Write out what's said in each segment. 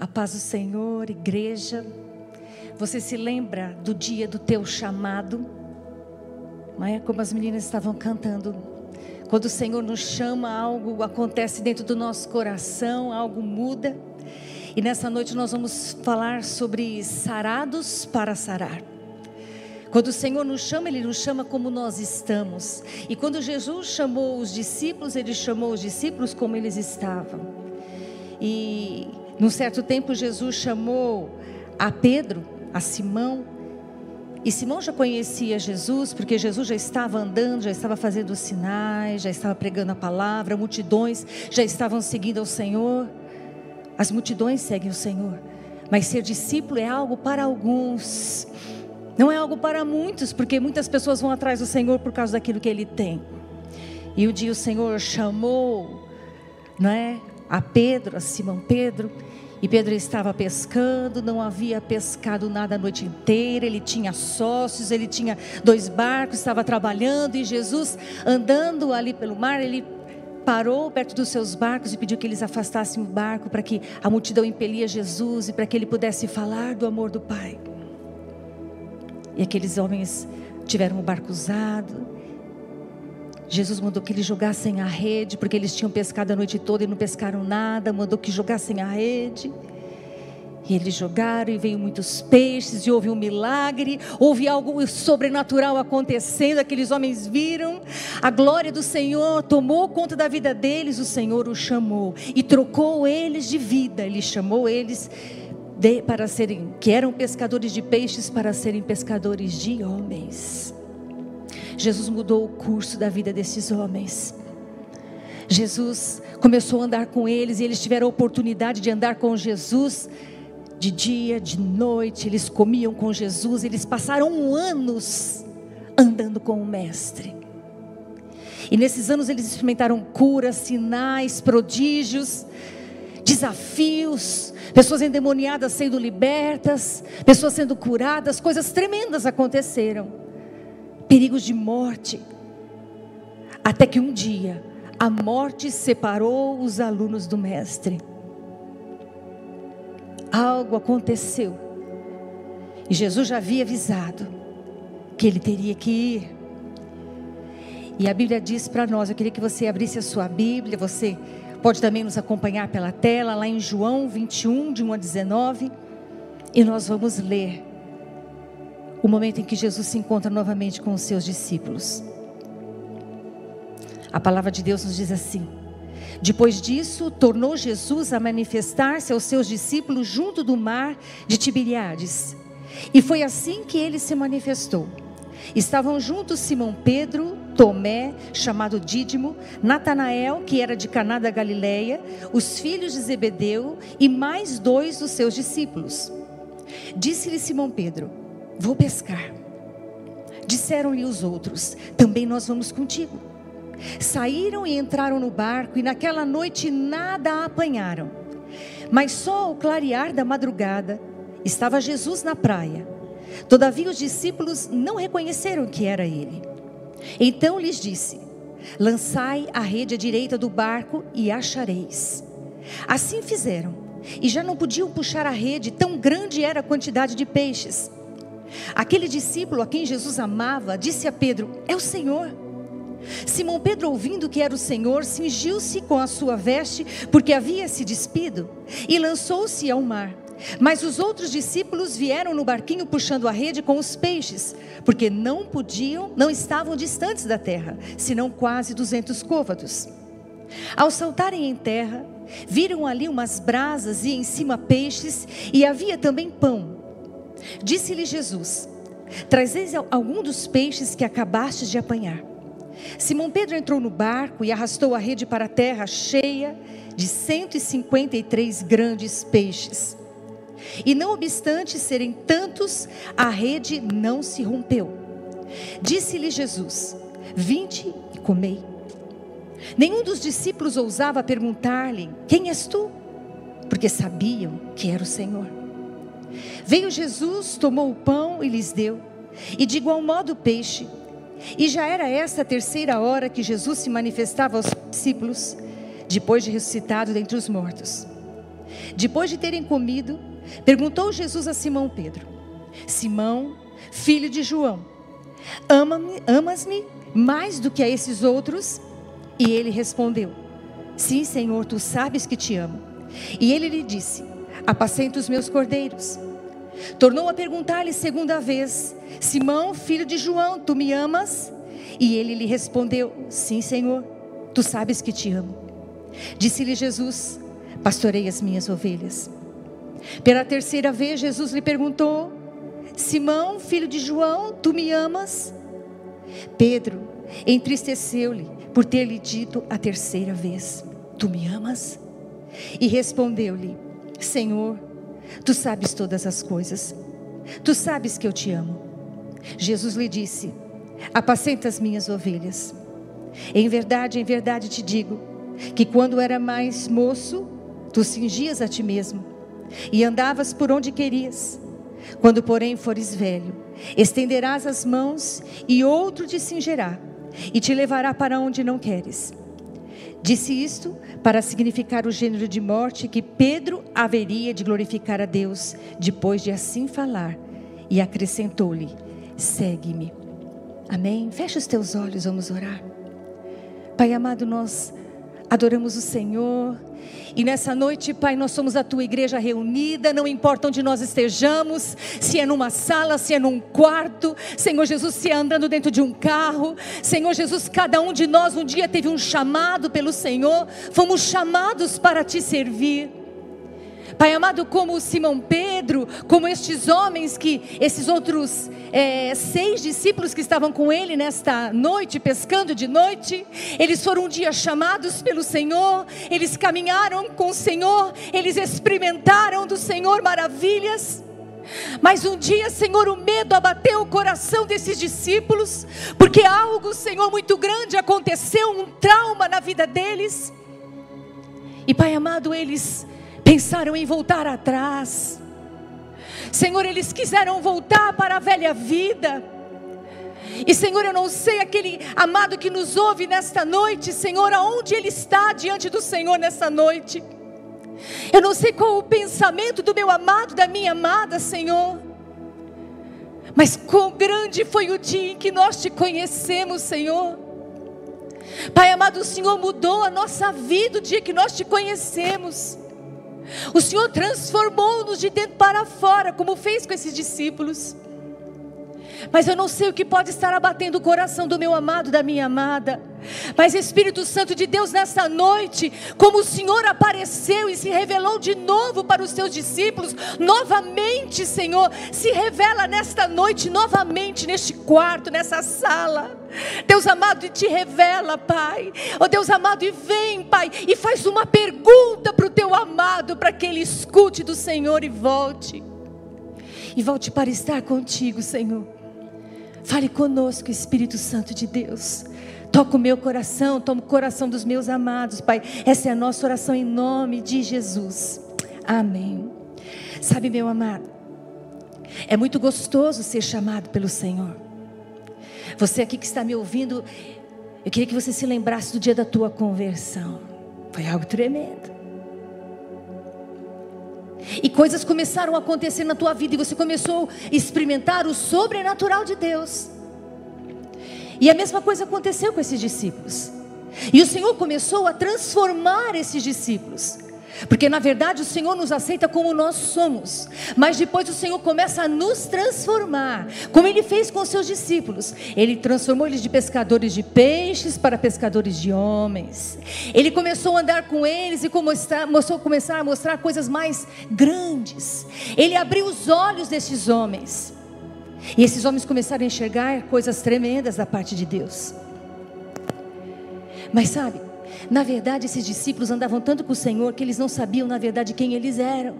A paz do Senhor, igreja. Você se lembra do dia do teu chamado? Não é como as meninas estavam cantando. Quando o Senhor nos chama, algo acontece dentro do nosso coração, algo muda. E nessa noite nós vamos falar sobre sarados para sarar. Quando o Senhor nos chama, Ele nos chama como nós estamos. E quando Jesus chamou os discípulos, Ele chamou os discípulos como eles estavam. E num certo tempo, Jesus chamou a Pedro, a Simão, e Simão já conhecia Jesus, porque Jesus já estava andando, já estava fazendo sinais, já estava pregando a palavra, multidões já estavam seguindo ao Senhor. As multidões seguem o Senhor, mas ser discípulo é algo para alguns, não é algo para muitos, porque muitas pessoas vão atrás do Senhor por causa daquilo que ele tem. E o dia o Senhor chamou, não é, a Pedro, a Simão Pedro, e Pedro estava pescando, não havia pescado nada a noite inteira, ele tinha sócios, ele tinha dois barcos, estava trabalhando, e Jesus, andando ali pelo mar, ele parou perto dos seus barcos e pediu que eles afastassem o barco para que a multidão impelia Jesus e para que ele pudesse falar do amor do Pai. E aqueles homens tiveram o barco usado, Jesus mandou que eles jogassem a rede, porque eles tinham pescado a noite toda e não pescaram nada. Mandou que jogassem a rede. E eles jogaram e veio muitos peixes e houve um milagre, houve algo sobrenatural acontecendo, aqueles homens viram, a glória do Senhor tomou conta da vida deles, o Senhor os chamou e trocou eles de vida, ele chamou eles de, para serem, que eram pescadores de peixes, para serem pescadores de homens. Jesus mudou o curso da vida desses homens. Jesus começou a andar com eles e eles tiveram a oportunidade de andar com Jesus de dia, de noite. Eles comiam com Jesus, eles passaram anos andando com o Mestre. E nesses anos eles experimentaram curas, sinais, prodígios, desafios, pessoas endemoniadas sendo libertas, pessoas sendo curadas, coisas tremendas aconteceram perigos de morte. Até que um dia a morte separou os alunos do Mestre. Algo aconteceu. E Jesus já havia avisado que ele teria que ir. E a Bíblia diz para nós, eu queria que você abrisse a sua Bíblia, você pode também nos acompanhar pela tela, lá em João 21, de 1 a 19, e nós vamos ler o momento em que Jesus se encontra novamente com os seus discípulos. A palavra de Deus nos diz assim: Depois disso, tornou Jesus a manifestar-se aos seus discípulos junto do mar de Tiberiades. E foi assim que ele se manifestou. Estavam juntos Simão Pedro, Tomé, chamado Dídimo, Natanael, que era de Caná da Galileia, os filhos de Zebedeu e mais dois dos seus discípulos. Disse-lhe Simão Pedro: Vou pescar. Disseram-lhe os outros: Também nós vamos contigo. Saíram e entraram no barco, e naquela noite nada apanharam. Mas só ao clarear da madrugada estava Jesus na praia. Todavia os discípulos não reconheceram que era ele. Então lhes disse: Lançai a rede à direita do barco e achareis. Assim fizeram, e já não podiam puxar a rede, tão grande era a quantidade de peixes. Aquele discípulo a quem Jesus amava disse a Pedro: É o Senhor. Simão Pedro, ouvindo que era o Senhor, cingiu-se com a sua veste, porque havia se despido, e lançou-se ao mar. Mas os outros discípulos vieram no barquinho puxando a rede com os peixes, porque não podiam, não estavam distantes da terra, senão quase duzentos côvados. Ao saltarem em terra, viram ali umas brasas e em cima peixes, e havia também pão. Disse-lhe Jesus: Trazeis algum dos peixes que acabastes de apanhar. Simão Pedro entrou no barco e arrastou a rede para a terra cheia de 153 grandes peixes. E não obstante serem tantos, a rede não se rompeu. Disse-lhe Jesus: Vinde e comei. Nenhum dos discípulos ousava perguntar-lhe: Quem és tu? Porque sabiam que era o Senhor. Veio Jesus, tomou o pão e lhes deu, e de igual modo o peixe. E já era essa a terceira hora que Jesus se manifestava aos discípulos, depois de ressuscitado dentre os mortos. Depois de terem comido, perguntou Jesus a Simão Pedro: Simão, filho de João, ama-me, amas-me mais do que a esses outros? E ele respondeu: Sim, Senhor, tu sabes que te amo. E ele lhe disse: Apacenta os meus cordeiros. Tornou a perguntar-lhe segunda vez: Simão, filho de João, tu me amas? E ele lhe respondeu: Sim, Senhor, tu sabes que te amo. Disse-lhe Jesus: Pastorei as minhas ovelhas. Pela terceira vez, Jesus lhe perguntou: Simão, filho de João, tu me amas? Pedro entristeceu-lhe por ter lhe dito a terceira vez: Tu me amas? E respondeu-lhe: Senhor, tu sabes todas as coisas, tu sabes que eu te amo. Jesus lhe disse: Apacenta as minhas ovelhas. Em verdade, em verdade te digo, que quando era mais moço, tu cingias a ti mesmo e andavas por onde querias. Quando, porém, fores velho, estenderás as mãos e outro te cingerá e te levará para onde não queres. Disse isto para significar o gênero de morte que Pedro haveria de glorificar a Deus depois de assim falar, e acrescentou-lhe: Segue-me. Amém? Fecha os teus olhos, vamos orar. Pai amado, nós adoramos o Senhor. E nessa noite, Pai, nós somos a tua igreja reunida, não importa onde nós estejamos, se é numa sala, se é num quarto, Senhor Jesus, se é andando dentro de um carro, Senhor Jesus, cada um de nós um dia teve um chamado pelo Senhor, fomos chamados para te servir. Pai amado, como Simão Pedro, como estes homens que, esses outros é, seis discípulos que estavam com ele nesta noite, pescando de noite, eles foram um dia chamados pelo Senhor, eles caminharam com o Senhor, eles experimentaram do Senhor maravilhas. Mas um dia, Senhor, o medo abateu o coração desses discípulos, porque algo, Senhor, muito grande aconteceu, um trauma na vida deles. E Pai amado, eles pensaram em voltar atrás. Senhor, eles quiseram voltar para a velha vida. E Senhor, eu não sei aquele amado que nos ouve nesta noite, Senhor, aonde ele está diante do Senhor nesta noite. Eu não sei qual o pensamento do meu amado, da minha amada, Senhor. Mas quão grande foi o dia em que nós te conhecemos, Senhor. Pai amado, o Senhor mudou a nossa vida o dia que nós te conhecemos. O Senhor transformou-nos de dentro para fora, como fez com esses discípulos. Mas eu não sei o que pode estar abatendo o coração do meu amado, da minha amada. Mas Espírito Santo de Deus, nessa noite, como o Senhor apareceu e se revelou de novo para os seus discípulos, novamente, Senhor, se revela nesta noite, novamente, neste quarto, nessa sala. Deus amado, e te revela, Pai. Oh Deus amado, e vem, Pai, e faz uma pergunta para o teu amado, para que ele escute do Senhor e volte. E volte para estar contigo, Senhor. Fale conosco, Espírito Santo de Deus. Toca o meu coração, toma o coração dos meus amados, Pai. Essa é a nossa oração em nome de Jesus. Amém. Sabe, meu amado, é muito gostoso ser chamado pelo Senhor. Você aqui que está me ouvindo, eu queria que você se lembrasse do dia da tua conversão. Foi algo tremendo. E coisas começaram a acontecer na tua vida e você começou a experimentar o sobrenatural de Deus. E a mesma coisa aconteceu com esses discípulos. E o Senhor começou a transformar esses discípulos. Porque na verdade o Senhor nos aceita como nós somos, mas depois o Senhor começa a nos transformar, como ele fez com os seus discípulos. Ele transformou eles de pescadores de peixes para pescadores de homens. Ele começou a andar com eles e começou começar a mostrar coisas mais grandes. Ele abriu os olhos desses homens. E esses homens começaram a enxergar coisas tremendas da parte de Deus. Mas sabe, na verdade, esses discípulos andavam tanto com o Senhor que eles não sabiam, na verdade, quem eles eram.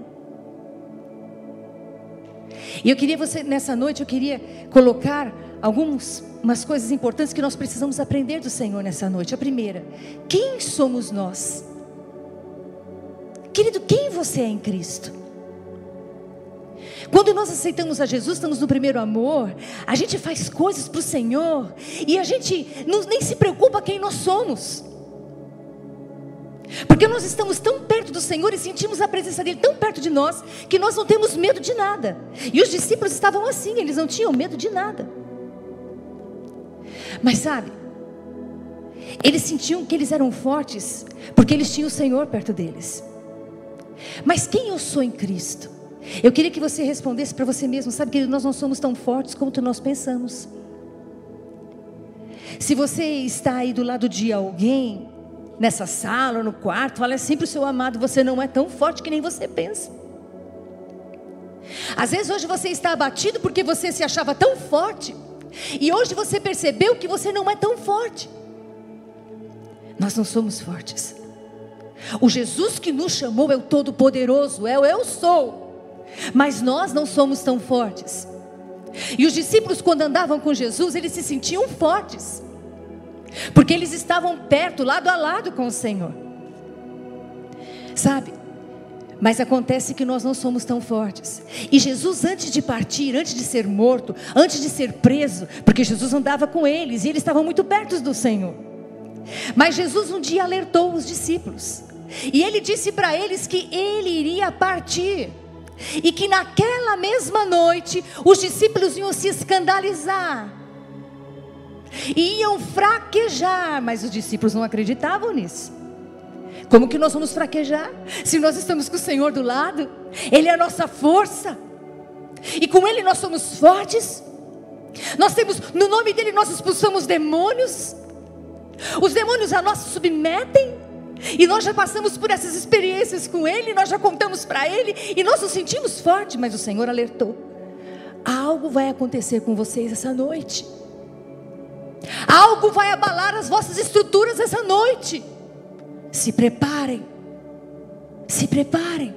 E eu queria você, nessa noite, eu queria colocar algumas umas coisas importantes que nós precisamos aprender do Senhor nessa noite. A primeira, quem somos nós? Querido, quem você é em Cristo? Quando nós aceitamos a Jesus, estamos no primeiro amor, a gente faz coisas para o Senhor e a gente nem se preocupa quem nós somos. Porque nós estamos tão perto do Senhor e sentimos a presença dele tão perto de nós que nós não temos medo de nada. E os discípulos estavam assim, eles não tinham medo de nada. Mas sabe, eles sentiam que eles eram fortes porque eles tinham o Senhor perto deles. Mas quem eu sou em Cristo? Eu queria que você respondesse para você mesmo, sabe que nós não somos tão fortes quanto nós pensamos. Se você está aí do lado de alguém, nessa sala, no quarto, fala sempre o seu amado, você não é tão forte que nem você pensa. Às vezes hoje você está abatido porque você se achava tão forte, e hoje você percebeu que você não é tão forte. Nós não somos fortes. O Jesus que nos chamou é o Todo-Poderoso, é o Eu Sou. Mas nós não somos tão fortes. E os discípulos, quando andavam com Jesus, eles se sentiam fortes, porque eles estavam perto, lado a lado com o Senhor. Sabe? Mas acontece que nós não somos tão fortes. E Jesus, antes de partir, antes de ser morto, antes de ser preso, porque Jesus andava com eles e eles estavam muito perto do Senhor. Mas Jesus um dia alertou os discípulos. E ele disse para eles que ele iria partir. E que naquela mesma noite os discípulos iam se escandalizar. Iam fraquejar, mas os discípulos não acreditavam nisso. Como que nós vamos fraquejar? Se nós estamos com o Senhor do lado, Ele é a nossa força, e com Ele nós somos fortes. Nós temos, no nome dEle, nós expulsamos demônios, os demônios a nós se submetem, e nós já passamos por essas experiências com Ele, nós já contamos para Ele, e nós nos sentimos fortes, mas o Senhor alertou: algo vai acontecer com vocês essa noite, algo vai abalar as vossas estruturas essa noite. Se preparem, se preparem.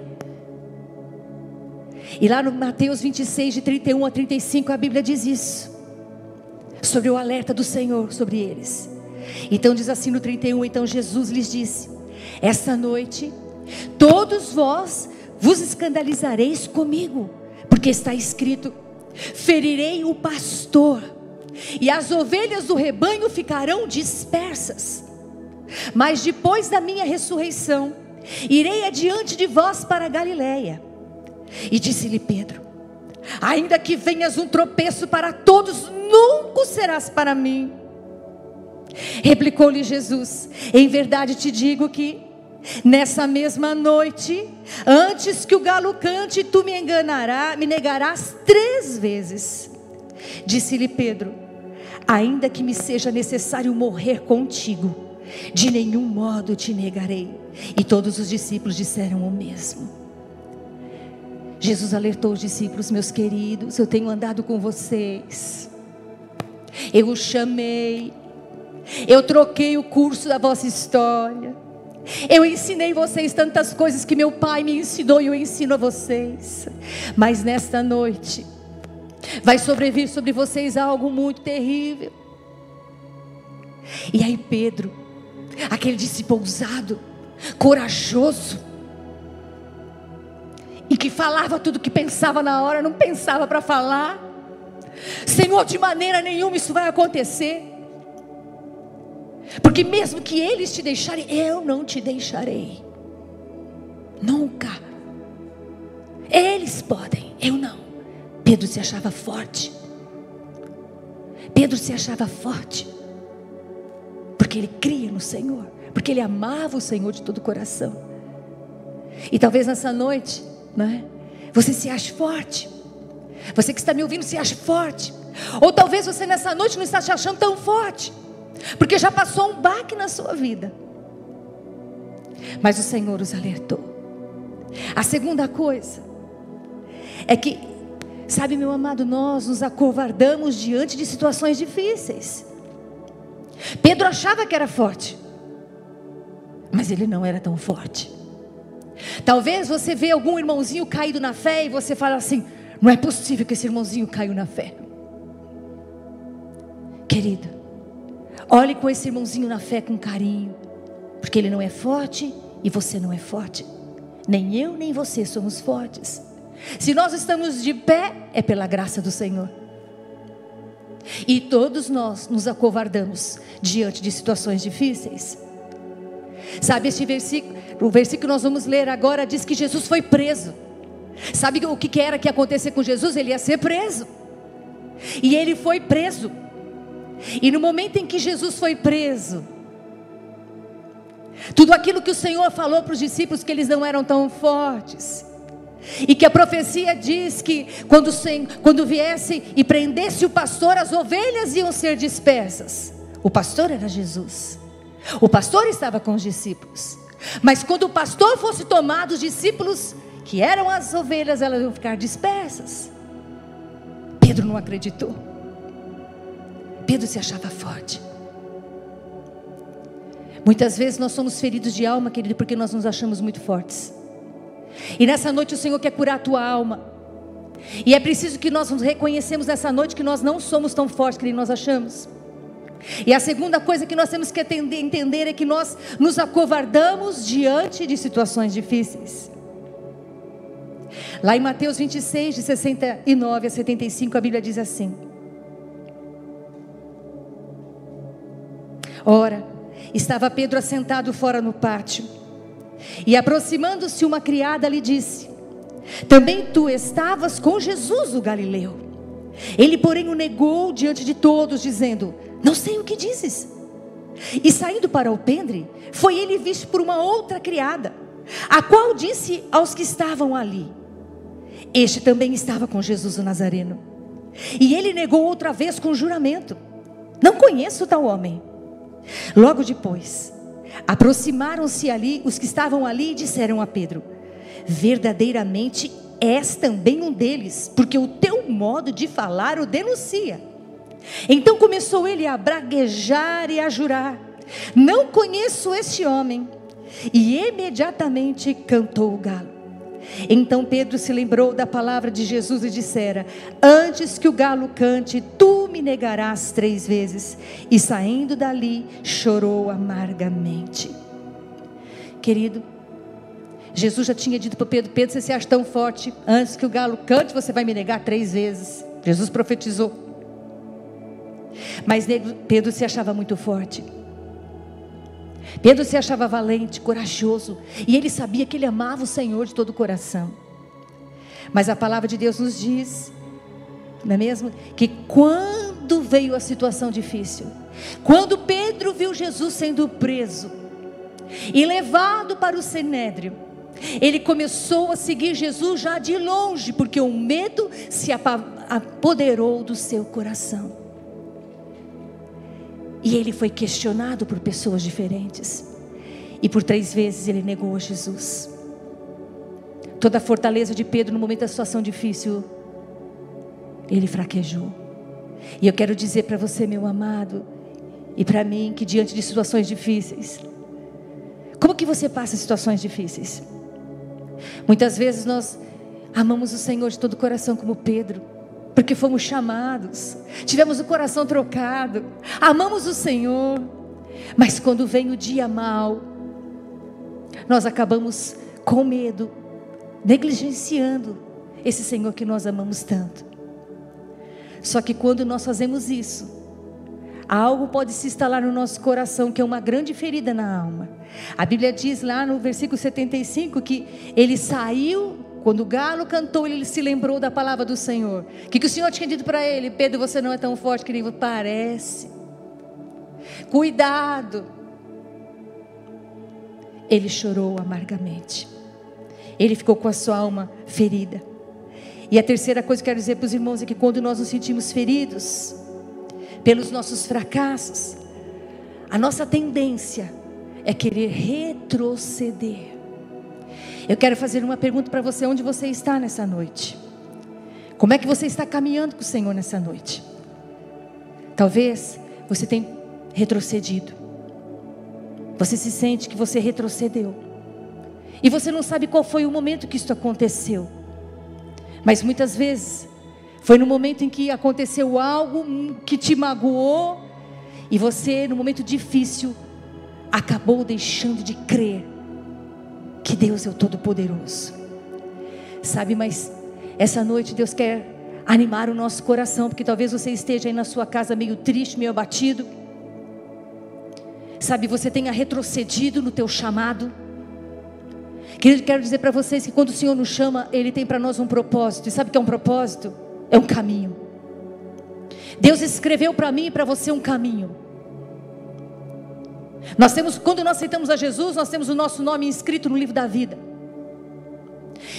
E lá no Mateus 26, de 31 a 35, a Bíblia diz isso, sobre o alerta do Senhor sobre eles. Então diz assim no 31: Então Jesus lhes disse: Esta noite, todos vós vos escandalizareis comigo, porque está escrito: Ferirei o pastor, e as ovelhas do rebanho ficarão dispersas. Mas depois da minha ressurreição, irei adiante de vós para Galiléia. E disse-lhe Pedro: Ainda que venhas um tropeço para todos, nunca serás para mim. Replicou-lhe Jesus: Em verdade te digo que nessa mesma noite, antes que o galo cante, tu me enganarás, me negarás três vezes. Disse-lhe Pedro: Ainda que me seja necessário morrer contigo, de nenhum modo te negarei. E todos os discípulos disseram o mesmo. Jesus alertou os discípulos, meus queridos, eu tenho andado com vocês. Eu os chamei, eu troquei o curso da vossa história. Eu ensinei vocês tantas coisas que meu pai me ensinou e eu ensino a vocês. Mas nesta noite vai sobrevir sobre vocês algo muito terrível. E aí Pedro, aquele discípulo ousado, corajoso, e que falava tudo que pensava na hora, não pensava para falar. Senhor, de maneira nenhuma isso vai acontecer. Porque mesmo que eles te deixarem, eu não te deixarei. Nunca. Eles podem, eu não. Pedro se achava forte. Pedro se achava forte. Porque ele cria no Senhor. Porque ele amava o Senhor de todo o coração. E talvez nessa noite, né, você se ache forte. Você que está me ouvindo se ache forte. Ou talvez você nessa noite não está se achando tão forte. Porque já passou um baque na sua vida. Mas o Senhor os alertou. A segunda coisa é que, sabe, meu amado, nós nos acovardamos diante de situações difíceis. Pedro achava que era forte, mas ele não era tão forte. Talvez você vê algum irmãozinho caído na fé e você fala assim: não é possível que esse irmãozinho caiu na fé. Querido, Olhe com esse irmãozinho na fé com carinho, porque ele não é forte e você não é forte. Nem eu, nem você somos fortes. Se nós estamos de pé, é pela graça do Senhor. E todos nós nos acovardamos diante de situações difíceis. Sabe, este versículo, o versículo que nós vamos ler agora diz que Jesus foi preso. Sabe o que era que ia acontecer com Jesus? Ele ia ser preso. E ele foi preso. E no momento em que Jesus foi preso, tudo aquilo que o Senhor falou para os discípulos que eles não eram tão fortes, e que a profecia diz que quando, quando viesse e prendesse o pastor, as ovelhas iam ser dispersas. O pastor era Jesus. O pastor estava com os discípulos. Mas quando o pastor fosse tomado, os discípulos, que eram as ovelhas, elas iam ficar dispersas. Pedro não acreditou. Pedro se achava forte. Muitas vezes nós somos feridos de alma, querido, porque nós nos achamos muito fortes. E nessa noite o Senhor quer curar a tua alma. E é preciso que nós reconhecemos nessa noite que nós não somos tão fortes que nós achamos. E a segunda coisa que nós temos que entender é que nós nos acovardamos diante de situações difíceis. Lá em Mateus 26, de 69 a 75, a Bíblia diz assim: Ora, estava Pedro assentado fora no pátio, e aproximando-se uma criada lhe disse: Também tu estavas com Jesus o Galileu. Ele, porém, o negou diante de todos, dizendo: Não sei o que dizes. E saindo para o pendre, foi ele visto por uma outra criada, a qual disse aos que estavam ali: Este também estava com Jesus o Nazareno. E ele negou outra vez com juramento: Não conheço tal homem. Logo depois, aproximaram-se ali os que estavam ali e disseram a Pedro: Verdadeiramente és também um deles, porque o teu modo de falar o denuncia. Então começou ele a braguejar e a jurar: Não conheço este homem. E imediatamente cantou o galo. Então Pedro se lembrou da palavra de Jesus e dissera: Antes que o galo cante, tu me negarás três vezes. E saindo dali, chorou amargamente. Querido, Jesus já tinha dito para Pedro: Pedro, você se acha tão forte, antes que o galo cante, você vai me negar três vezes. Jesus profetizou. Mas Pedro se achava muito forte. Pedro se achava valente, corajoso, e ele sabia que ele amava o Senhor de todo o coração. Mas a palavra de Deus nos diz, não é mesmo? Que quando veio a situação difícil, quando Pedro viu Jesus sendo preso e levado para o sinédrio, ele começou a seguir Jesus já de longe, porque o medo se apoderou do seu coração. E ele foi questionado por pessoas diferentes. E por três vezes ele negou a Jesus. Toda a fortaleza de Pedro no momento da situação difícil, ele fraquejou. E eu quero dizer para você, meu amado, e para mim, que diante de situações difíceis, como que você passa situações difíceis? Muitas vezes nós amamos o Senhor de todo o coração, como Pedro porque fomos chamados, tivemos o coração trocado, amamos o Senhor, mas quando vem o dia mal, nós acabamos com medo, negligenciando esse Senhor que nós amamos tanto. Só que quando nós fazemos isso, algo pode se instalar no nosso coração que é uma grande ferida na alma. A Bíblia diz lá no versículo 75 que ele saiu quando o galo cantou, ele se lembrou da palavra do Senhor. O que, que o Senhor tinha dito para ele? Pedro, você não é tão forte que ele parece. Cuidado. Ele chorou amargamente. Ele ficou com a sua alma ferida. E a terceira coisa que eu quero dizer para os irmãos é que quando nós nos sentimos feridos pelos nossos fracassos, a nossa tendência é querer retroceder. Eu quero fazer uma pergunta para você: onde você está nessa noite? Como é que você está caminhando com o Senhor nessa noite? Talvez você tenha retrocedido. Você se sente que você retrocedeu. E você não sabe qual foi o momento que isso aconteceu. Mas muitas vezes foi no momento em que aconteceu algo que te magoou e você, no momento difícil, acabou deixando de crer que Deus é o Todo-Poderoso. Sabe, mas essa noite Deus quer animar o nosso coração, porque talvez você esteja aí na sua casa meio triste, meio abatido. sabe, você tenha retrocedido no teu chamado. Querido, quero dizer para vocês que quando o Senhor nos chama, Ele tem para nós um propósito. E sabe o que é um propósito? É um caminho. Deus escreveu para mim e para você um caminho. Nós temos, quando nós aceitamos a Jesus, nós temos o nosso nome inscrito no livro da vida.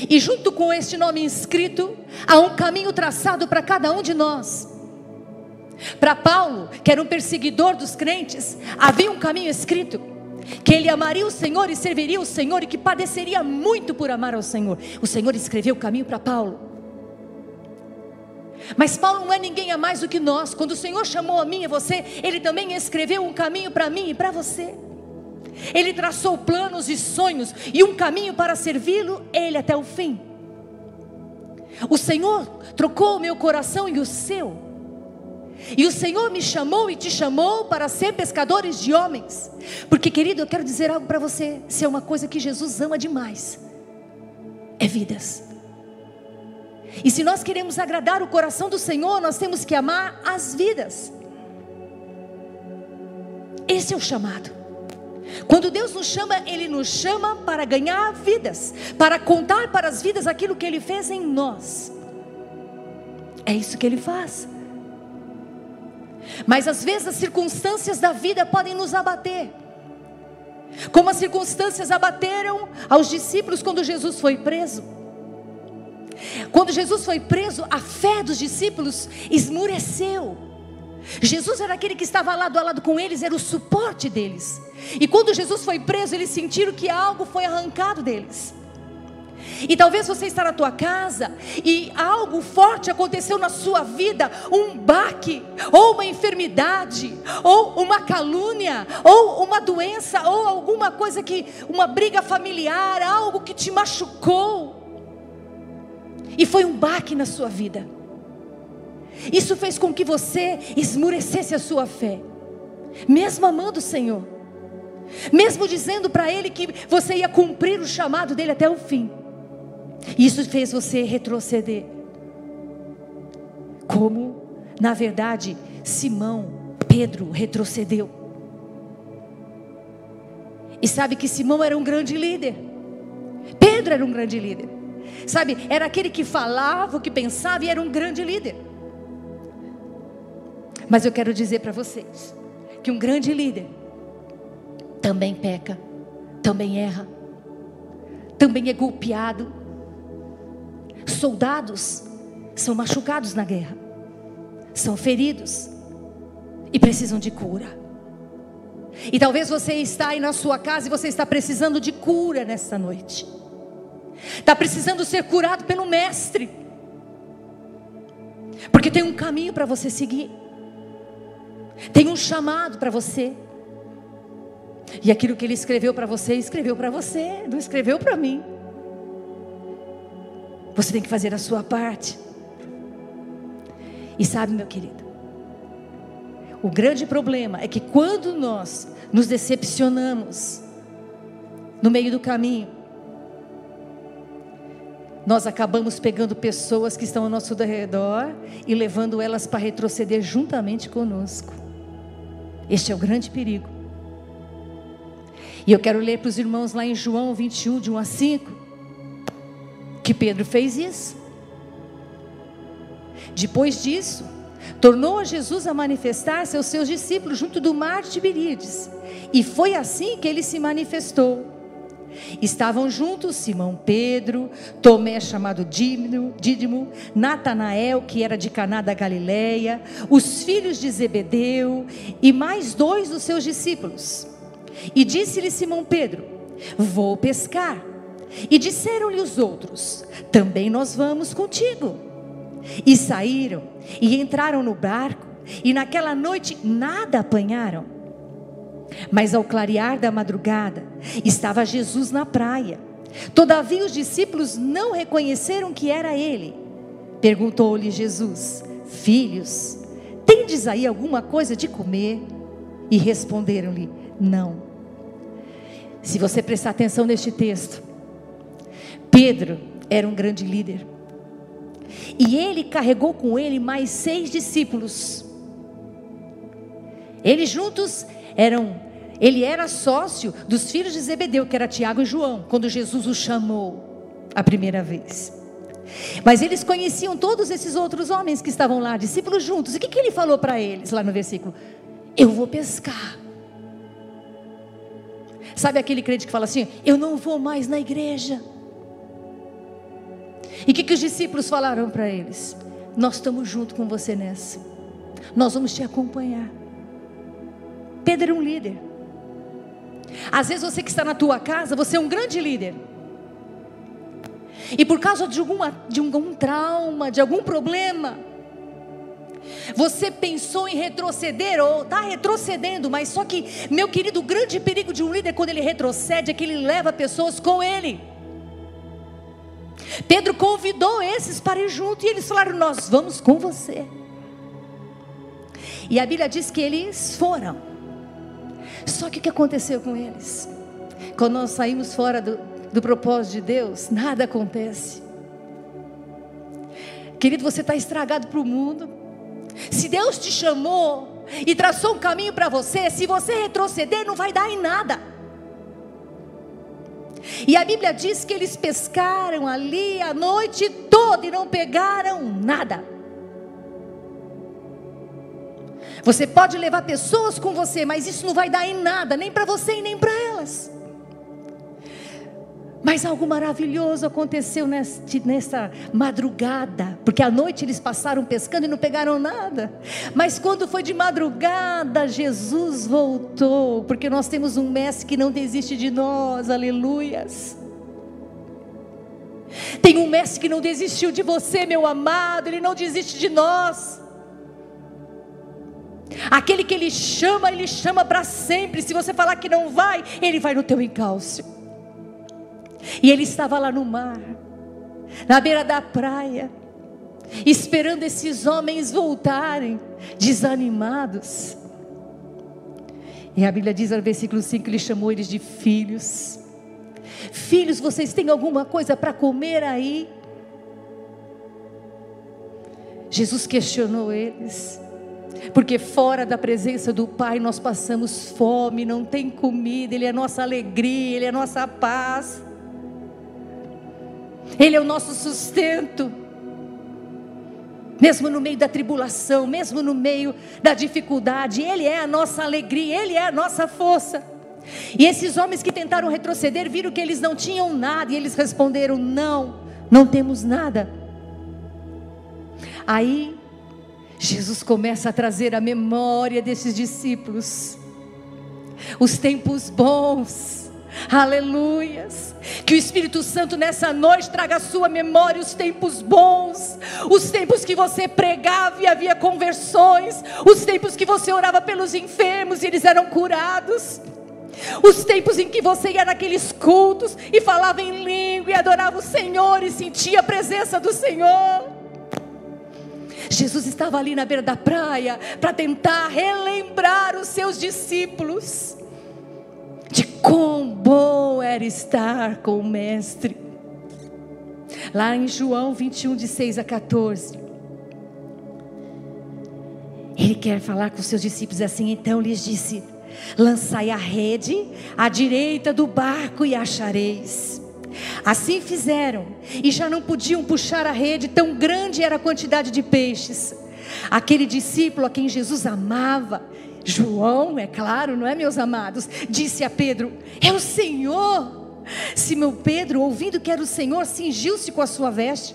E junto com este nome inscrito, há um caminho traçado para cada um de nós. Para Paulo, que era um perseguidor dos crentes, havia um caminho escrito: que ele amaria o Senhor e serviria o Senhor e que padeceria muito por amar ao Senhor. O Senhor escreveu o caminho para Paulo. Mas Paulo não é ninguém a mais do que nós. Quando o Senhor chamou a mim e você, ele também escreveu um caminho para mim e para você. Ele traçou planos e sonhos e um caminho para servi-lo, ele até o fim. O Senhor trocou o meu coração e o seu. E o Senhor me chamou e te chamou para ser pescadores de homens. Porque, querido, eu quero dizer algo para você: se é uma coisa que Jesus ama demais, é vidas. E se nós queremos agradar o coração do Senhor, nós temos que amar as vidas. Esse é o chamado. Quando Deus nos chama, Ele nos chama para ganhar vidas, para contar para as vidas aquilo que Ele fez em nós. É isso que Ele faz. Mas às vezes as circunstâncias da vida podem nos abater. Como as circunstâncias abateram aos discípulos quando Jesus foi preso. Quando Jesus foi preso, a fé dos discípulos esmureceu. Jesus era aquele que estava lado a lado com eles, era o suporte deles. E quando Jesus foi preso, eles sentiram que algo foi arrancado deles. E talvez você está na tua casa e algo forte aconteceu na sua vida, um baque, ou uma enfermidade, ou uma calúnia, ou uma doença, ou alguma coisa que, uma briga familiar, algo que te machucou. E foi um baque na sua vida. Isso fez com que você esmurecesse a sua fé, mesmo amando o Senhor, mesmo dizendo para Ele que você ia cumprir o chamado dele até o fim. Isso fez você retroceder. Como, na verdade, Simão, Pedro retrocedeu. E sabe que Simão era um grande líder. Pedro era um grande líder. Sabe, era aquele que falava, o que pensava e era um grande líder. Mas eu quero dizer para vocês que um grande líder também peca, também erra, também é golpeado. Soldados são machucados na guerra, são feridos e precisam de cura. E talvez você está aí na sua casa e você está precisando de cura nesta noite está precisando ser curado pelo Mestre, porque tem um caminho para você seguir, tem um chamado para você, e aquilo que Ele escreveu para você, escreveu para você, não escreveu para mim. Você tem que fazer a sua parte. E sabe, meu querido, o grande problema é que quando nós nos decepcionamos no meio do caminho, nós acabamos pegando pessoas que estão ao nosso redor e levando elas para retroceder juntamente conosco. Este é o grande perigo. E eu quero ler para os irmãos lá em João 21, de 1 a 5, que Pedro fez isso. Depois disso, tornou a Jesus a manifestar-se aos seus discípulos junto do mar de Tiberíades. E foi assim que ele se manifestou. Estavam juntos Simão Pedro, Tomé chamado Dídimo, Natanael, que era de Caná da Galileia, os filhos de Zebedeu e mais dois dos seus discípulos. E disse-lhe Simão Pedro: Vou pescar. E disseram-lhe os outros: Também nós vamos contigo. E saíram e entraram no barco, e naquela noite nada apanharam. Mas ao clarear da madrugada, estava Jesus na praia. Todavia os discípulos não reconheceram que era ele. Perguntou-lhe Jesus: Filhos, tendes aí alguma coisa de comer? E responderam-lhe: Não. Se você prestar atenção neste texto, Pedro era um grande líder. E ele carregou com ele mais seis discípulos. Eles juntos eram Ele era sócio dos filhos de Zebedeu, que era Tiago e João, quando Jesus o chamou a primeira vez. Mas eles conheciam todos esses outros homens que estavam lá, discípulos juntos. E o que, que ele falou para eles lá no versículo? Eu vou pescar. Sabe aquele crente que fala assim: Eu não vou mais na igreja. E o que, que os discípulos falaram para eles? Nós estamos junto com você nessa. Nós vamos te acompanhar. Pedro é um líder. Às vezes você que está na tua casa, você é um grande líder. E por causa de, alguma, de algum trauma, de algum problema, você pensou em retroceder ou está retrocedendo, mas só que, meu querido, o grande perigo de um líder quando ele retrocede é que ele leva pessoas com ele. Pedro convidou esses para ir junto e eles falaram: Nós vamos com você. E a Bíblia diz que eles foram. Só que o que aconteceu com eles? Quando nós saímos fora do, do propósito de Deus, nada acontece. Querido, você está estragado para o mundo. Se Deus te chamou e traçou um caminho para você, se você retroceder, não vai dar em nada. E a Bíblia diz que eles pescaram ali a noite toda e não pegaram nada. Você pode levar pessoas com você, mas isso não vai dar em nada, nem para você e nem para elas. Mas algo maravilhoso aconteceu neste, nessa madrugada, porque à noite eles passaram pescando e não pegaram nada. Mas quando foi de madrugada, Jesus voltou, porque nós temos um mestre que não desiste de nós, aleluias. Tem um mestre que não desistiu de você, meu amado, ele não desiste de nós. Aquele que ele chama, ele chama para sempre. Se você falar que não vai, ele vai no teu encalço. E ele estava lá no mar, na beira da praia, esperando esses homens voltarem, desanimados. E a Bíblia diz no versículo 5 que ele chamou eles de filhos. Filhos, vocês têm alguma coisa para comer aí? Jesus questionou eles. Porque fora da presença do Pai nós passamos fome, não tem comida, Ele é nossa alegria, Ele é nossa paz. Ele é o nosso sustento. Mesmo no meio da tribulação, mesmo no meio da dificuldade, Ele é a nossa alegria, Ele é a nossa força. E esses homens que tentaram retroceder viram que eles não tinham nada, e eles responderam: Não, não temos nada. Aí, Jesus começa a trazer a memória desses discípulos, os tempos bons, Aleluias. Que o Espírito Santo nessa noite traga à sua memória os tempos bons, os tempos que você pregava e havia conversões, os tempos que você orava pelos enfermos e eles eram curados. Os tempos em que você ia naqueles cultos e falava em língua e adorava o Senhor e sentia a presença do Senhor. Jesus estava ali na beira da praia para tentar relembrar os seus discípulos de quão bom era estar com o Mestre. Lá em João 21, de 6 a 14. Ele quer falar com os seus discípulos assim, então lhes disse: Lançai a rede à direita do barco e achareis. Assim fizeram, e já não podiam puxar a rede, tão grande era a quantidade de peixes. Aquele discípulo a quem Jesus amava João, é claro, não é, meus amados? Disse a Pedro: É o Senhor. Simão Pedro, ouvindo que era o Senhor, cingiu-se com a sua veste,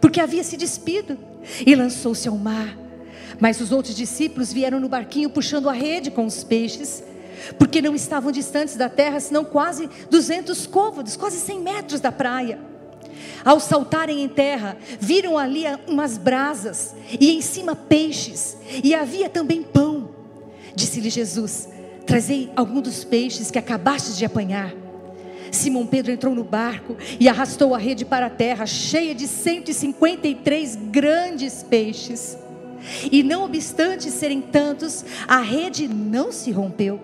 porque havia se despido, e lançou-se ao mar. Mas os outros discípulos vieram no barquinho puxando a rede com os peixes, porque não estavam distantes da terra, senão quase 200 côvados, quase 100 metros da praia. Ao saltarem em terra, viram ali umas brasas e em cima peixes, e havia também pão. Disse-lhe Jesus: Trazei algum dos peixes que acabastes de apanhar. Simão Pedro entrou no barco e arrastou a rede para a terra, cheia de 153 grandes peixes. E não obstante serem tantos, a rede não se rompeu.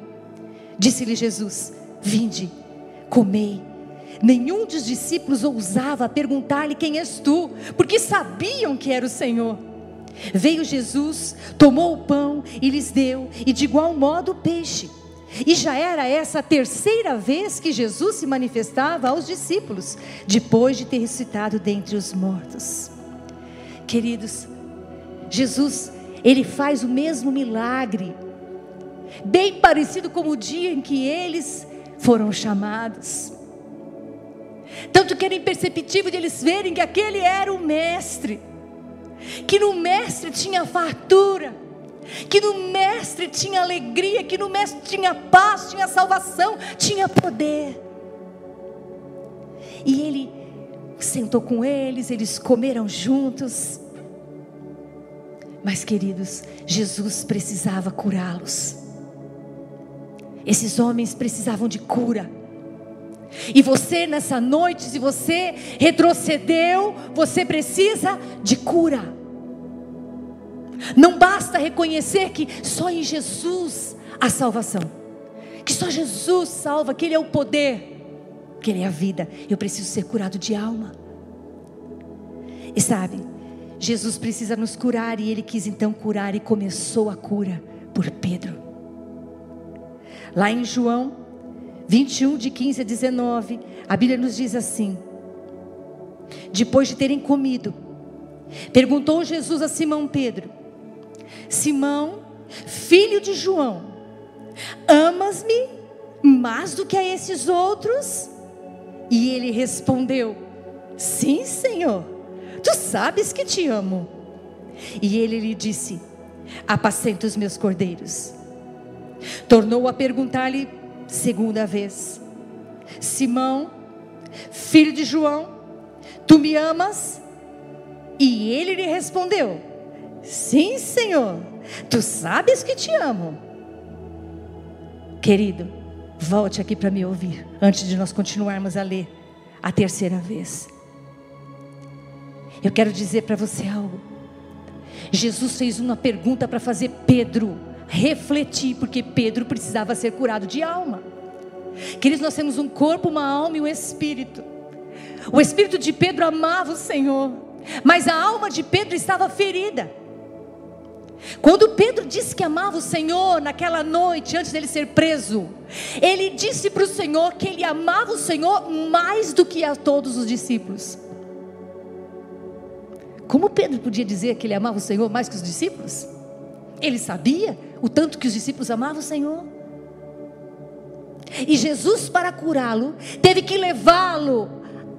Disse-lhe Jesus: Vinde, comei. Nenhum dos discípulos ousava perguntar-lhe: Quem és tu? Porque sabiam que era o Senhor. Veio Jesus, tomou o pão e lhes deu, e de igual modo o peixe. E já era essa a terceira vez que Jesus se manifestava aos discípulos, depois de ter ressuscitado dentre os mortos. Queridos, Jesus, ele faz o mesmo milagre, bem parecido com o dia em que eles foram chamados. Tanto que era imperceptível de eles verem que aquele era o mestre, que no mestre tinha fartura, que no mestre tinha alegria, que no mestre tinha paz, tinha salvação, tinha poder. E ele sentou com eles, eles comeram juntos. Mas, queridos, Jesus precisava curá-los. Esses homens precisavam de cura. E você nessa noite, se você retrocedeu, você precisa de cura. Não basta reconhecer que só em Jesus há salvação. Que só Jesus salva, que Ele é o poder, que Ele é a vida. Eu preciso ser curado de alma. E sabe, Jesus precisa nos curar e Ele quis então curar e começou a cura por Pedro. Lá em João 21, de 15 a 19, a Bíblia nos diz assim: Depois de terem comido, perguntou Jesus a Simão Pedro: Simão, filho de João, amas-me mais do que a esses outros? E ele respondeu: Sim, Senhor, tu sabes que te amo. E ele lhe disse: Apacenta os meus cordeiros. Tornou a perguntar-lhe segunda vez: Simão, filho de João, tu me amas? E ele lhe respondeu: Sim, Senhor, tu sabes que te amo. Querido, volte aqui para me ouvir, antes de nós continuarmos a ler a terceira vez. Eu quero dizer para você algo. Jesus fez uma pergunta para fazer Pedro refletir, porque Pedro precisava ser curado de alma. Queridos, nós temos um corpo, uma alma e um espírito. O espírito de Pedro amava o Senhor, mas a alma de Pedro estava ferida. Quando Pedro disse que amava o Senhor naquela noite, antes dele ser preso, ele disse para o Senhor que ele amava o Senhor mais do que a todos os discípulos. Como Pedro podia dizer que ele amava o Senhor mais que os discípulos? Ele sabia o tanto que os discípulos amavam o Senhor. E Jesus, para curá-lo, teve que levá-lo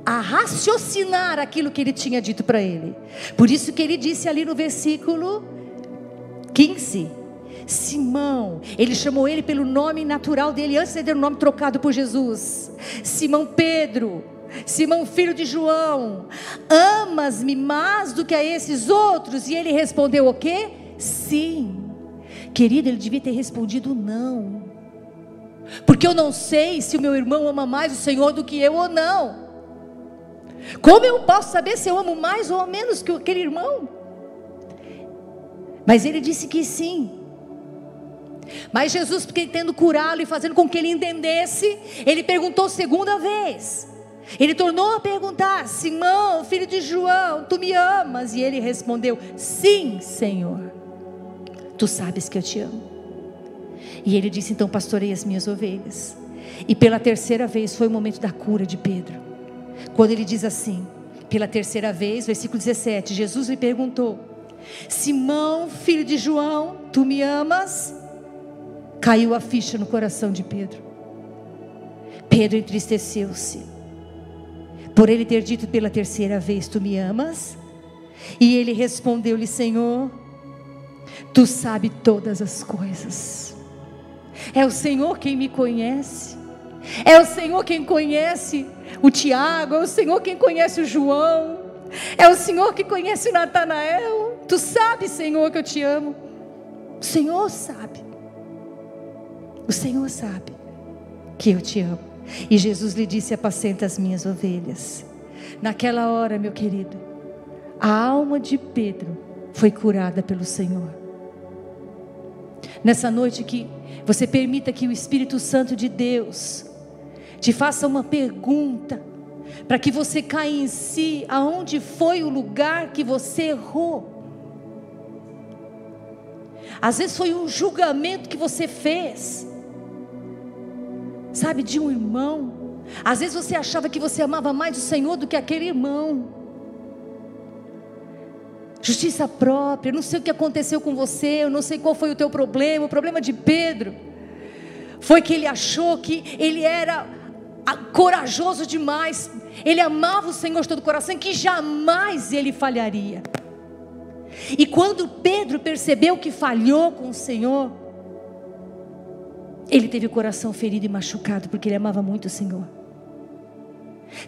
a raciocinar aquilo que ele tinha dito para ele. Por isso que ele disse ali no versículo 15: Simão, ele chamou ele pelo nome natural dele, antes de ter o nome trocado por Jesus. Simão Pedro, Simão filho de João, amas-me mais do que a esses outros? E ele respondeu o quê? Sim. Querido, ele devia ter respondido não. Porque eu não sei se o meu irmão ama mais o Senhor do que eu ou não. Como eu posso saber se eu amo mais ou menos que aquele irmão? Mas ele disse que sim. Mas Jesus, tendo curá-lo e fazendo com que ele entendesse, ele perguntou segunda vez. Ele tornou a perguntar: Simão, filho de João, tu me amas? E ele respondeu: Sim, Senhor. Tu sabes que eu te amo. E ele disse: Então pastorei as minhas ovelhas. E pela terceira vez foi o momento da cura de Pedro. Quando ele diz assim, pela terceira vez, versículo 17: Jesus lhe perguntou: Simão, filho de João, tu me amas? Caiu a ficha no coração de Pedro. Pedro entristeceu-se. Por ele ter dito pela terceira vez: Tu me amas? E ele respondeu-lhe: Senhor, tu sabes todas as coisas. É o Senhor quem me conhece. É o Senhor quem conhece o Tiago, é o Senhor quem conhece o João, é o Senhor que conhece o Natanael. Tu sabes, Senhor, que eu te amo. O Senhor sabe. O Senhor sabe que eu te amo. E Jesus lhe disse: Apacenta as minhas ovelhas. Naquela hora, meu querido, a alma de Pedro foi curada pelo Senhor. Nessa noite que você permita que o Espírito Santo de Deus te faça uma pergunta, para que você caia em si, aonde foi o lugar que você errou. Às vezes foi um julgamento que você fez. sabe, de um irmão. Às vezes você achava que você amava mais o Senhor do que aquele irmão. Justiça própria, não sei o que aconteceu com você, eu não sei qual foi o teu problema. O problema de Pedro foi que ele achou que ele era corajoso demais, ele amava o Senhor de todo o coração, que jamais ele falharia. E quando Pedro percebeu que falhou com o Senhor, ele teve o coração ferido e machucado, porque ele amava muito o Senhor.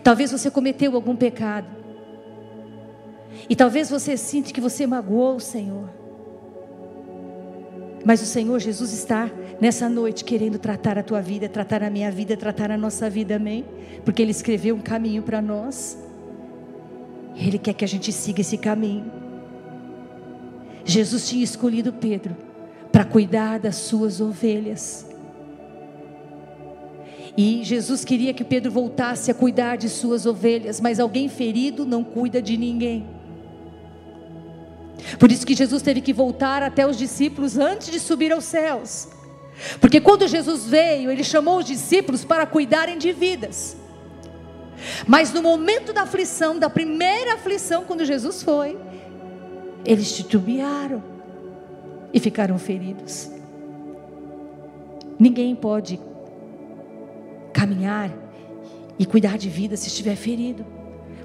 Talvez você cometeu algum pecado, e talvez você sinta que você magoou o Senhor. Mas o Senhor Jesus está nessa noite querendo tratar a tua vida, tratar a minha vida, tratar a nossa vida, amém? Porque Ele escreveu um caminho para nós. Ele quer que a gente siga esse caminho. Jesus tinha escolhido Pedro para cuidar das suas ovelhas. E Jesus queria que Pedro voltasse a cuidar de suas ovelhas, mas alguém ferido não cuida de ninguém. Por isso que Jesus teve que voltar até os discípulos antes de subir aos céus. Porque quando Jesus veio, ele chamou os discípulos para cuidarem de vidas. Mas no momento da aflição, da primeira aflição, quando Jesus foi, eles titubearam e ficaram feridos. Ninguém pode caminhar e cuidar de vida se estiver ferido.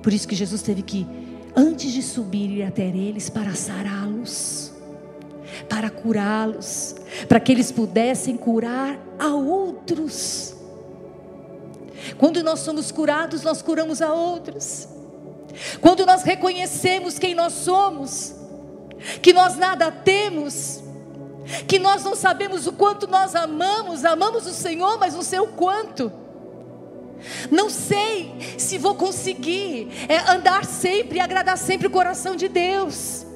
Por isso que Jesus teve que, antes de subir, ir até eles para sará-los, para curá-los, para que eles pudessem curar a outros. Quando nós somos curados, nós curamos a outros. Quando nós reconhecemos quem nós somos, que nós nada temos, que nós não sabemos o quanto nós amamos, amamos o Senhor, mas não sei o quanto. Não sei se vou conseguir é, andar sempre e agradar sempre o coração de Deus.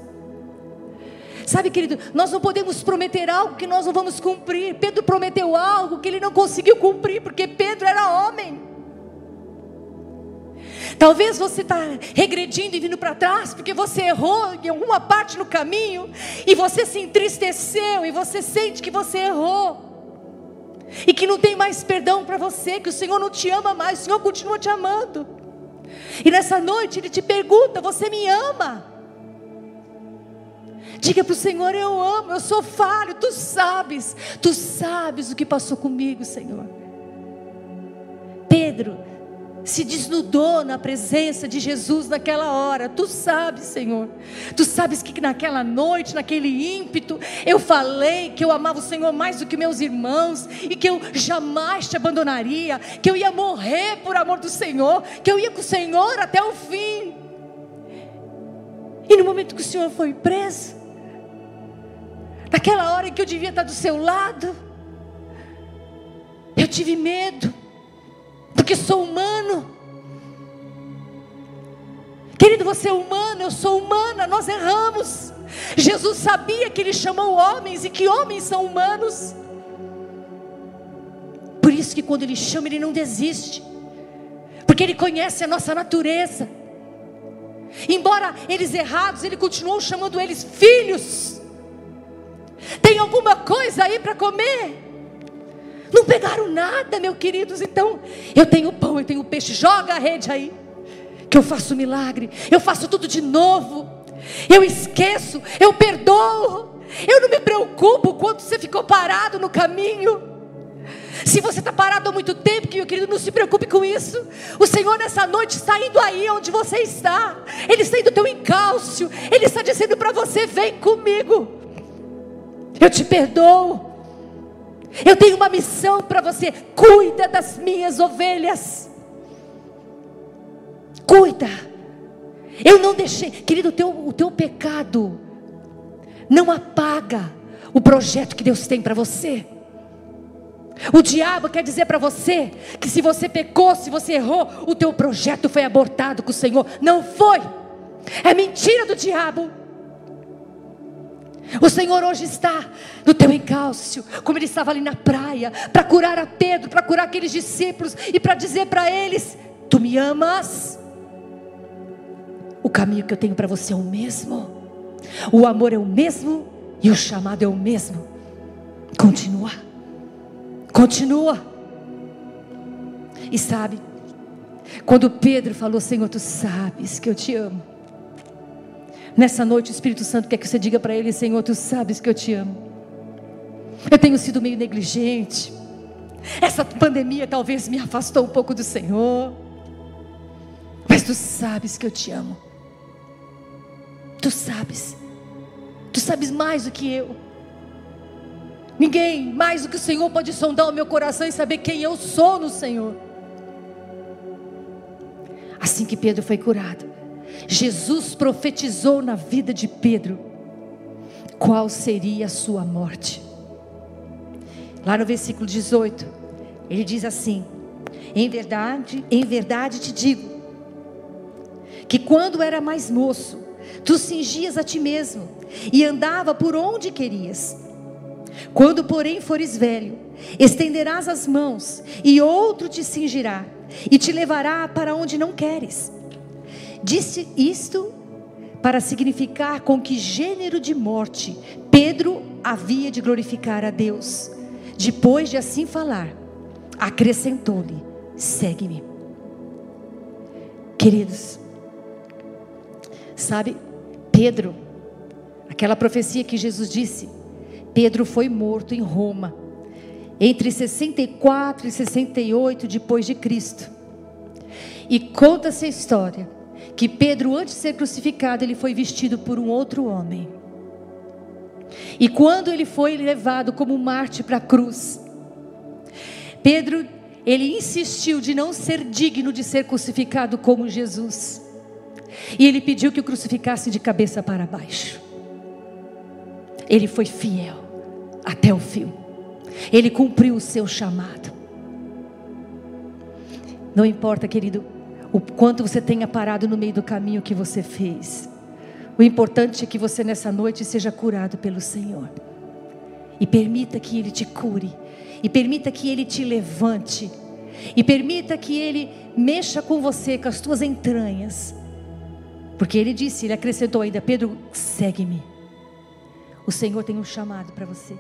Sabe, querido, nós não podemos prometer algo que nós não vamos cumprir. Pedro prometeu algo que ele não conseguiu cumprir, porque Pedro era homem. Talvez você está regredindo e vindo para trás porque você errou em alguma parte no caminho e você se entristeceu e você sente que você errou e que não tem mais perdão para você, que o Senhor não te ama mais, o Senhor continua te amando. E nessa noite Ele te pergunta: Você me ama? Diga para o Senhor: Eu amo, eu sou falho, tu sabes, tu sabes o que passou comigo, Senhor. Pedro se desnudou na presença de Jesus naquela hora. Tu sabes, Senhor. Tu sabes que naquela noite, naquele ímpeto, eu falei que eu amava o Senhor mais do que meus irmãos e que eu jamais te abandonaria, que eu ia morrer por amor do Senhor, que eu ia com o Senhor até o fim. E no momento que o Senhor foi preso, naquela hora em que eu devia estar do seu lado, eu tive medo porque sou humano. Querido, você é humano, eu sou humana, nós erramos. Jesus sabia que Ele chamou homens e que homens são humanos. Por isso que quando Ele chama, Ele não desiste, porque Ele conhece a nossa natureza. Embora eles errados, Ele continuou chamando eles filhos. Tem alguma coisa aí para comer? Não pegaram nada, meus queridos. Então, eu tenho pão, eu tenho peixe. Joga a rede aí. Que eu faço milagre. Eu faço tudo de novo. Eu esqueço, eu perdoo. Eu não me preocupo quando você ficou parado no caminho. Se você está parado há muito tempo, meu querido, não se preocupe com isso. O Senhor nessa noite está indo aí onde você está. Ele está indo teu encalço. Ele está dizendo para você: vem comigo. Eu te perdoo. Eu tenho uma missão para você. Cuida das minhas ovelhas. Cuida. Eu não deixei, querido, o teu, o teu pecado não apaga o projeto que Deus tem para você. O diabo quer dizer para você que se você pecou, se você errou, o teu projeto foi abortado com o Senhor. Não foi. É mentira do diabo. O Senhor hoje está no teu encalço, como ele estava ali na praia, para curar a Pedro, para curar aqueles discípulos e para dizer para eles: Tu me amas? O caminho que eu tenho para você é o mesmo, o amor é o mesmo e o chamado é o mesmo. Continua, continua. E sabe, quando Pedro falou, Senhor, tu sabes que eu te amo. Nessa noite o Espírito Santo quer que você diga para ele, Senhor, tu sabes que eu te amo. Eu tenho sido meio negligente. Essa pandemia talvez me afastou um pouco do Senhor. Mas tu sabes que eu te amo. Tu sabes. Tu sabes mais do que eu. Ninguém mais do que o Senhor pode sondar o meu coração e saber quem eu sou no Senhor. Assim que Pedro foi curado, Jesus profetizou na vida de Pedro qual seria a sua morte. Lá no versículo 18, ele diz assim: Em verdade, em verdade te digo, que quando era mais moço, tu cingias a ti mesmo e andava por onde querias. Quando, porém, fores velho, estenderás as mãos, e outro te cingirá, e te levará para onde não queres. Disse isto para significar com que gênero de morte Pedro havia de glorificar a Deus. Depois de assim falar, acrescentou-lhe: segue-me. Queridos, sabe, Pedro, aquela profecia que Jesus disse, Pedro foi morto em Roma, entre 64 e 68 depois de Cristo. E conta-se a história que Pedro, antes de ser crucificado, ele foi vestido por um outro homem. E quando ele foi levado como Marte para a cruz, Pedro, ele insistiu de não ser digno de ser crucificado como Jesus. E ele pediu que o crucificassem de cabeça para baixo. Ele foi fiel até o fim. Ele cumpriu o seu chamado. Não importa, querido, o quanto você tenha parado no meio do caminho que você fez. O importante é que você nessa noite seja curado pelo Senhor. E permita que Ele te cure e permita que Ele te levante, e permita que Ele mexa com você, com as tuas entranhas, porque Ele disse, Ele acrescentou ainda: Pedro, segue-me. O Senhor tem um chamado para você.